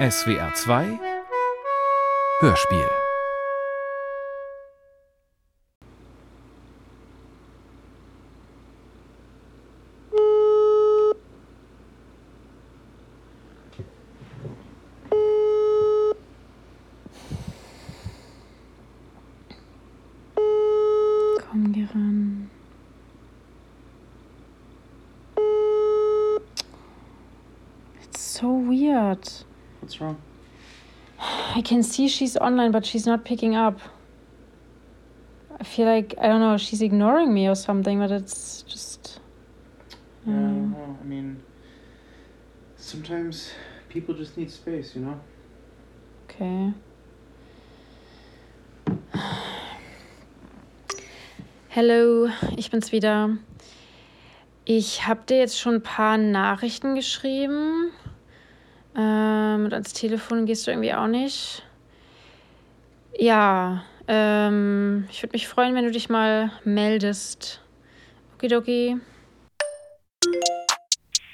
SWR 2 Hörspiel Komm, so weird. What's wrong? I can see she's online, but she's not picking up. I feel like, I don't know, she's ignoring me or something, but it's just. Yeah, I don't know. I mean, sometimes people just need space, you know? Okay. Hello, ich bin's wieder. Ich habe dir jetzt schon ein paar Nachrichten geschrieben. Ähm, und ans Telefon gehst du irgendwie auch nicht. Ja, ähm, ich würde mich freuen, wenn du dich mal meldest. Okidoki.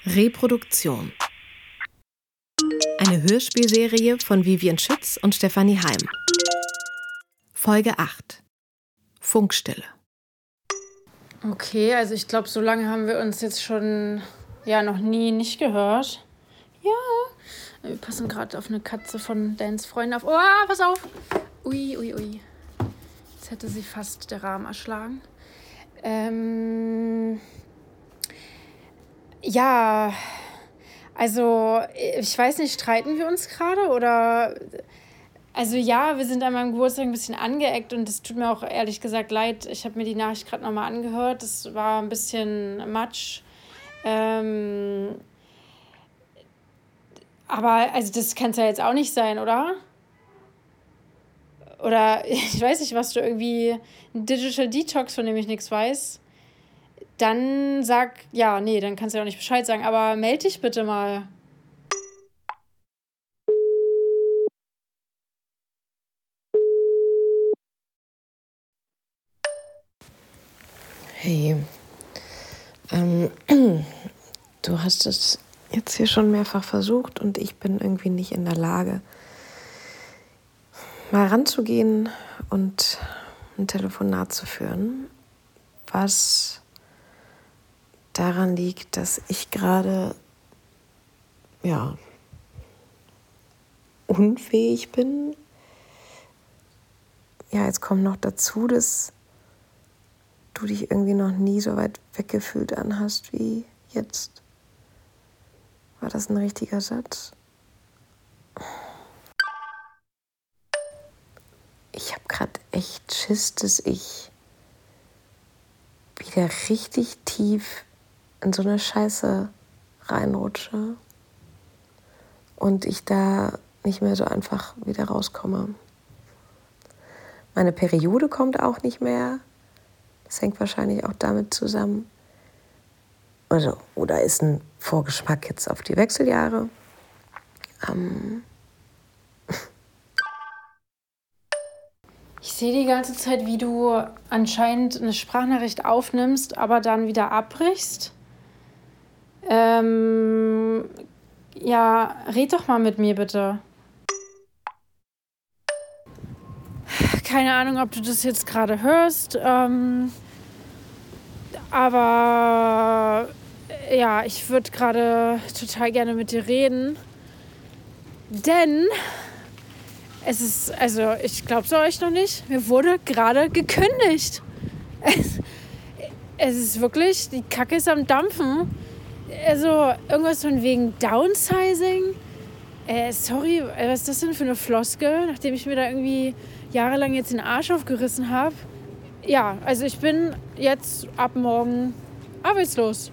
Reproduktion. Eine Hörspielserie von Vivian Schütz und Stefanie Heim. Folge 8. Funkstille. Okay, also ich glaube, so lange haben wir uns jetzt schon ja noch nie nicht gehört. Ja. Wir passen gerade auf eine Katze von Dans Freunden auf. Oh, pass auf! Ui, ui, ui. Jetzt hätte sie fast der Rahmen erschlagen. Ähm. Ja. Also, ich weiß nicht, streiten wir uns gerade oder. Also ja, wir sind an meinem Geburtstag ein bisschen angeeckt und es tut mir auch ehrlich gesagt leid. Ich habe mir die Nachricht gerade nochmal angehört. Das war ein bisschen matsch. Ähm, aber also das kann es ja jetzt auch nicht sein, oder? Oder ich weiß nicht, was du irgendwie ein Digital Detox, von dem ich nichts weiß. Dann sag, ja, nee, dann kannst du ja auch nicht Bescheid sagen, aber melde dich bitte mal. Hey, ähm, du hast es jetzt hier schon mehrfach versucht und ich bin irgendwie nicht in der Lage, mal ranzugehen und ein Telefonat zu führen, was daran liegt, dass ich gerade, ja, unfähig bin. Ja, jetzt kommt noch dazu, dass du dich irgendwie noch nie so weit weggefühlt anhast wie jetzt. War das ein richtiger Satz? Ich habe gerade echt Schiss, dass ich wieder richtig tief in so eine Scheiße reinrutsche und ich da nicht mehr so einfach wieder rauskomme. Meine Periode kommt auch nicht mehr. Das hängt wahrscheinlich auch damit zusammen. Also, oder ist ein Vorgeschmack jetzt auf die Wechseljahre. Ähm, Ich sehe die ganze Zeit, wie du anscheinend eine Sprachnachricht aufnimmst, aber dann wieder abbrichst. Ähm, ja, red doch mal mit mir bitte. Keine Ahnung, ob du das jetzt gerade hörst, ähm, aber ja, ich würde gerade total gerne mit dir reden, denn es ist, also ich glaube es euch noch nicht, mir wurde gerade gekündigt. Es, es ist wirklich, die Kacke ist am Dampfen. Also irgendwas von wegen Downsizing. Äh, sorry, was ist das denn für eine Floskel, nachdem ich mir da irgendwie jahrelang jetzt den Arsch aufgerissen habe. Ja, also ich bin jetzt ab morgen arbeitslos.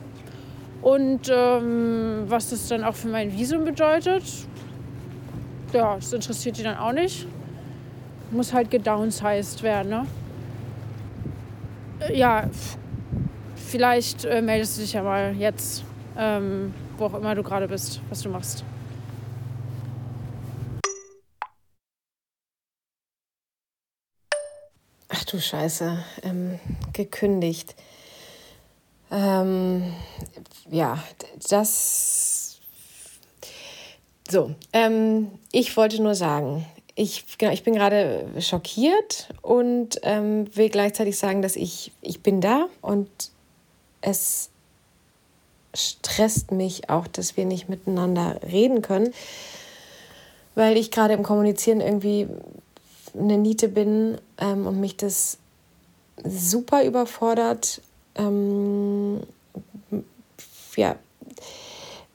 Und ähm, was das dann auch für mein Visum bedeutet, ja, das interessiert die dann auch nicht. Muss halt gedownsized werden, ne? Äh, Ja, vielleicht äh, meldest du dich ja mal jetzt, ähm, wo auch immer du gerade bist, was du machst. Du Scheiße, ähm, gekündigt. Ähm, ja, das So, ähm, ich wollte nur sagen, ich, genau, ich bin gerade schockiert und ähm, will gleichzeitig sagen, dass ich, ich bin da und es stresst mich auch, dass wir nicht miteinander reden können, weil ich gerade im Kommunizieren irgendwie eine Niete bin ähm, und mich das super überfordert. Ähm, ja,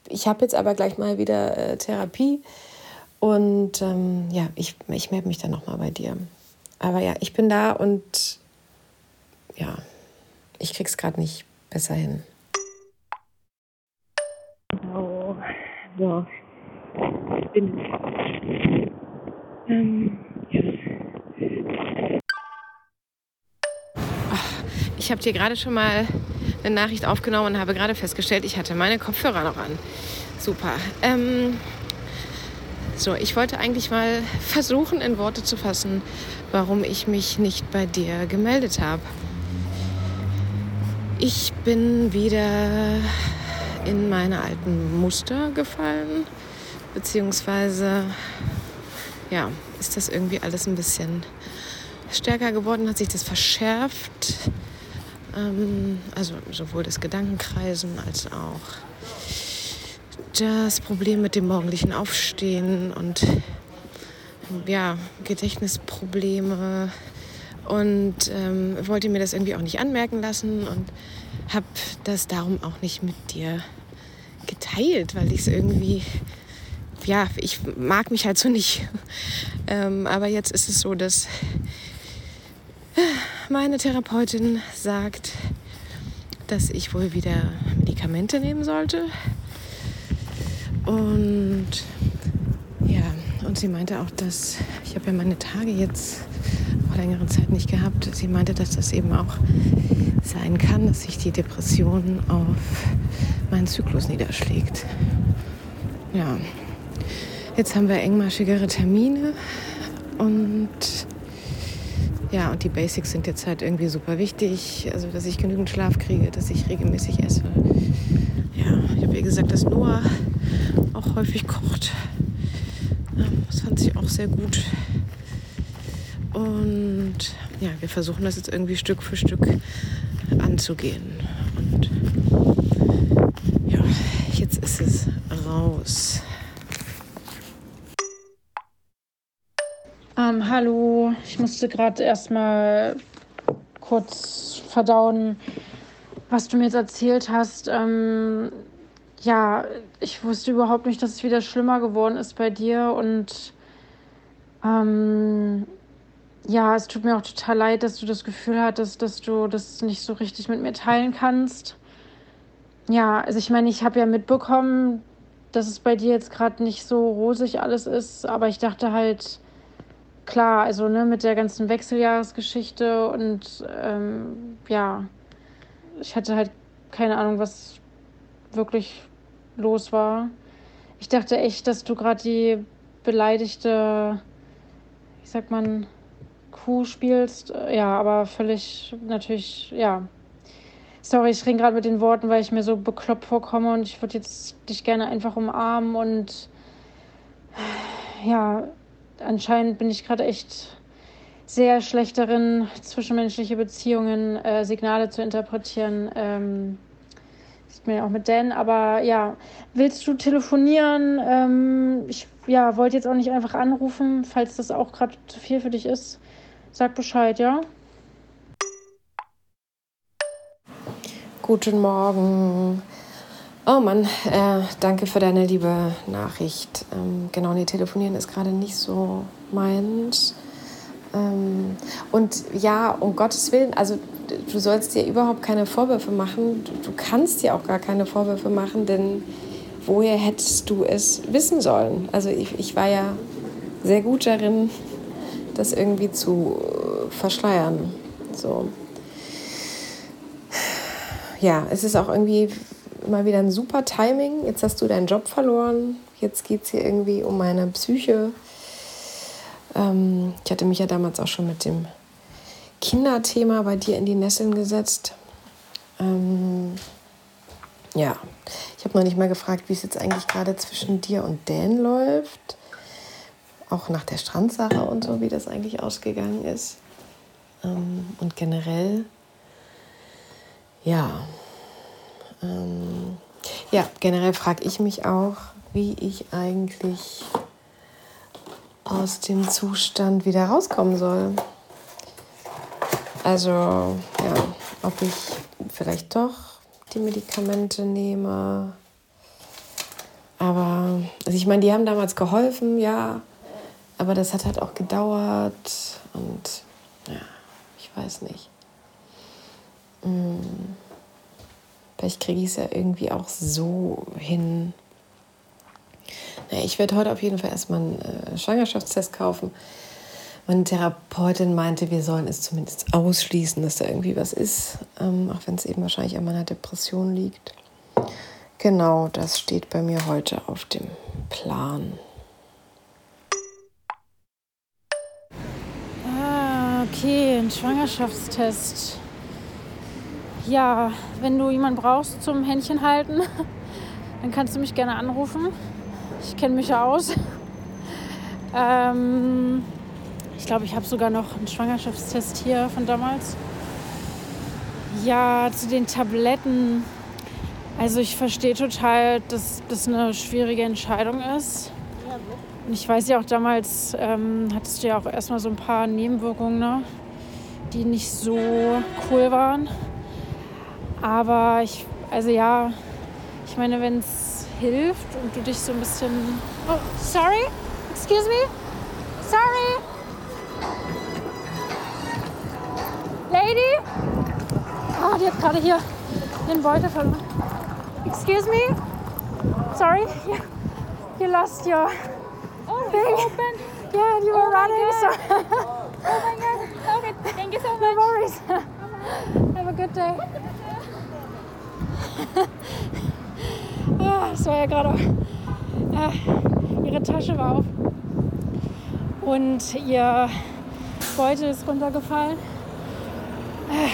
ich habe jetzt aber gleich mal wieder äh, Therapie und ähm, ja, ich, ich melde mich dann nochmal bei dir. Aber ja, ich bin da und ja, ich krieg's gerade nicht besser hin. Oh, so. Ich bin. Ähm, ja. Ich habe dir gerade schon mal eine Nachricht aufgenommen und habe gerade festgestellt, ich hatte meine Kopfhörer noch an. Super. Ähm, so, ich wollte eigentlich mal versuchen, in Worte zu fassen, warum ich mich nicht bei dir gemeldet habe. Ich bin wieder in meine alten Muster gefallen, beziehungsweise ja, ist das irgendwie alles ein bisschen stärker geworden, hat sich das verschärft. Ähm, also sowohl das Gedankenkreisen als auch das Problem mit dem morgendlichen Aufstehen und ja, Gedächtnisprobleme und ähm, wollte mir das irgendwie auch nicht anmerken lassen und habe das darum auch nicht mit dir geteilt, weil ich es irgendwie, ja, ich mag mich halt so nicht. ähm, aber jetzt ist es so, dass meine Therapeutin sagt, dass ich wohl wieder Medikamente nehmen sollte und ja, und sie meinte auch, dass ich habe ja meine Tage jetzt auch längere Zeit nicht gehabt. Sie meinte, dass das eben auch sein kann, dass sich die Depression auf meinen Zyklus niederschlägt. Ja, jetzt haben wir engmaschigere Termine und ja, und die Basics sind jetzt halt irgendwie super wichtig. Also, dass ich genügend Schlaf kriege, dass ich regelmäßig esse. Ja, ich habe ihr gesagt, dass Noah auch häufig kocht. Das fand sie auch sehr gut. Und ja, wir versuchen das jetzt irgendwie Stück für Stück anzugehen. Und ja, jetzt ist es raus. Ähm, hallo, ich musste gerade erstmal kurz verdauen, was du mir jetzt erzählt hast. Ähm, ja, ich wusste überhaupt nicht, dass es wieder schlimmer geworden ist bei dir und ähm, ja, es tut mir auch total leid, dass du das Gefühl hattest, dass du das nicht so richtig mit mir teilen kannst. Ja, also ich meine, ich habe ja mitbekommen, dass es bei dir jetzt gerade nicht so rosig alles ist, aber ich dachte halt, klar, also ne, mit der ganzen Wechseljahresgeschichte und ähm, ja, ich hatte halt keine Ahnung, was wirklich los war. Ich dachte echt, dass du gerade die beleidigte, wie sagt man, Kuh spielst. Ja, aber völlig natürlich, ja. Sorry, ich ringe gerade mit den Worten, weil ich mir so bekloppt vorkomme und ich würde jetzt dich gerne einfach umarmen und ja, anscheinend bin ich gerade echt sehr schlecht darin, zwischenmenschliche Beziehungen, äh, Signale zu interpretieren. Ähm, sieht man ja auch mit Dan, aber ja, willst du telefonieren? Ähm, ich ja, wollte jetzt auch nicht einfach anrufen, falls das auch gerade zu viel für dich ist. Sag Bescheid, ja? Guten Morgen. Oh Mann, äh, danke für deine liebe Nachricht. Ähm, genau, nee, telefonieren ist gerade nicht so meins. Ähm, und ja, um Gottes Willen, also du sollst dir überhaupt keine Vorwürfe machen. Du, du kannst dir auch gar keine Vorwürfe machen, denn woher hättest du es wissen sollen? Also ich, ich war ja sehr gut darin, das irgendwie zu verschleiern. So. Ja, es ist auch irgendwie mal wieder ein super Timing. Jetzt hast du deinen Job verloren. Jetzt geht es hier irgendwie um meine Psyche. Ähm, ich hatte mich ja damals auch schon mit dem Kinderthema bei dir in die Nesseln gesetzt. Ähm, Ja, ich habe noch nicht mal gefragt, wie es jetzt eigentlich gerade zwischen dir und Dan läuft. Auch nach der Strandsache und so, wie das eigentlich ausgegangen ist. Ähm, und generell, ja. Ähm, ja, generell frage ich mich auch, wie ich eigentlich aus dem Zustand wieder rauskommen soll. Also, ja, ob ich vielleicht doch die Medikamente nehme. Aber, also ich meine, die haben damals geholfen, ja, aber das hat halt auch gedauert und ja, ich weiß nicht. Hm. Vielleicht kriege ich es ja irgendwie auch so hin. Naja, ich werde heute auf jeden Fall erstmal einen äh, Schwangerschaftstest kaufen. Meine Therapeutin meinte, wir sollen es zumindest ausschließen, dass da irgendwie was ist, ähm, auch wenn es eben wahrscheinlich an meiner Depression liegt. Genau, das steht bei mir heute auf dem Plan. Ah, okay, ein Schwangerschaftstest. Ja, wenn du jemanden brauchst zum Händchen halten, dann kannst du mich gerne anrufen. Ich kenne mich ja aus. Ähm, ich glaube, ich habe sogar noch einen Schwangerschaftstest hier von damals. Ja, zu den Tabletten. Also ich verstehe total, dass das eine schwierige Entscheidung ist. Und ich weiß ja auch damals, ähm, hattest du ja auch erstmal so ein paar Nebenwirkungen, ne? die nicht so cool waren. Aber ich, also ja, ich meine, wenn es hilft und du dich so ein bisschen. Oh, sorry? Excuse me? Sorry? Lady? Ah, die hat gerade hier den Beutel verloren. Excuse me? Sorry? You, you lost your Oh, thing. open. Yeah, you were Oh running. So Oh my god. Okay, thank you so no much. worries. Have a good day. Ah, Es war ja gerade. Äh, ihre Tasche war auf. Und ihr Beutel ist runtergefallen. Äh.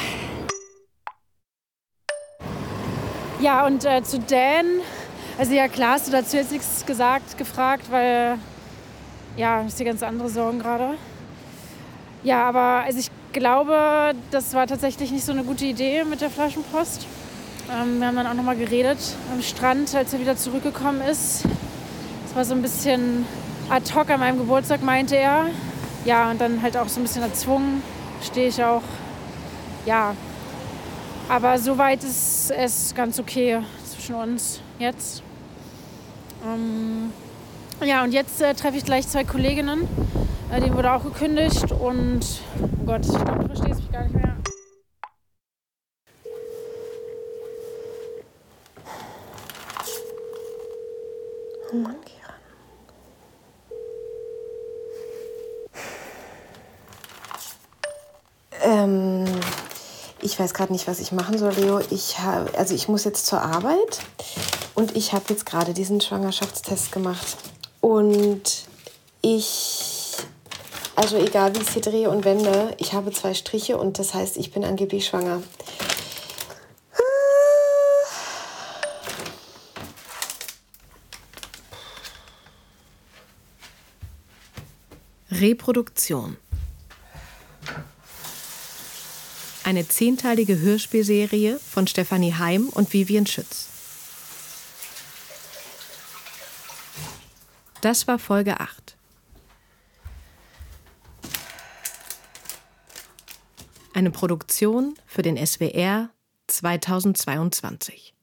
Ja, und äh, zu Dan. Also, ja, klar, hast du dazu jetzt nichts gesagt, gefragt, weil. Ja, ist dir ganz andere Sorgen gerade. Ja, aber also ich glaube, das war tatsächlich nicht so eine gute Idee mit der Flaschenpost. Ähm, wir haben dann auch nochmal geredet am Strand, als er wieder zurückgekommen ist. Es war so ein bisschen ad hoc an meinem Geburtstag, meinte er. Ja, und dann halt auch so ein bisschen erzwungen. Stehe ich auch. Ja. Aber soweit ist es ganz okay zwischen uns jetzt. Ähm, ja, und jetzt äh, treffe ich gleich zwei Kolleginnen. Äh, denen wurde auch gekündigt. Und, oh Gott, ich glaube, du verstehst mich gar nicht mehr. Oh Mann, Kira. Ähm, ich weiß gerade nicht, was ich machen soll, Leo. Ich habe, also ich muss jetzt zur Arbeit und ich habe jetzt gerade diesen Schwangerschaftstest gemacht. Und ich, also egal wie ich es hier drehe und wende, ich habe zwei Striche und das heißt, ich bin angeblich schwanger. Reproduktion. Eine zehnteilige Hörspielserie von Stefanie Heim und Vivian Schütz. Das war Folge 8. Eine Produktion für den SWR 2022.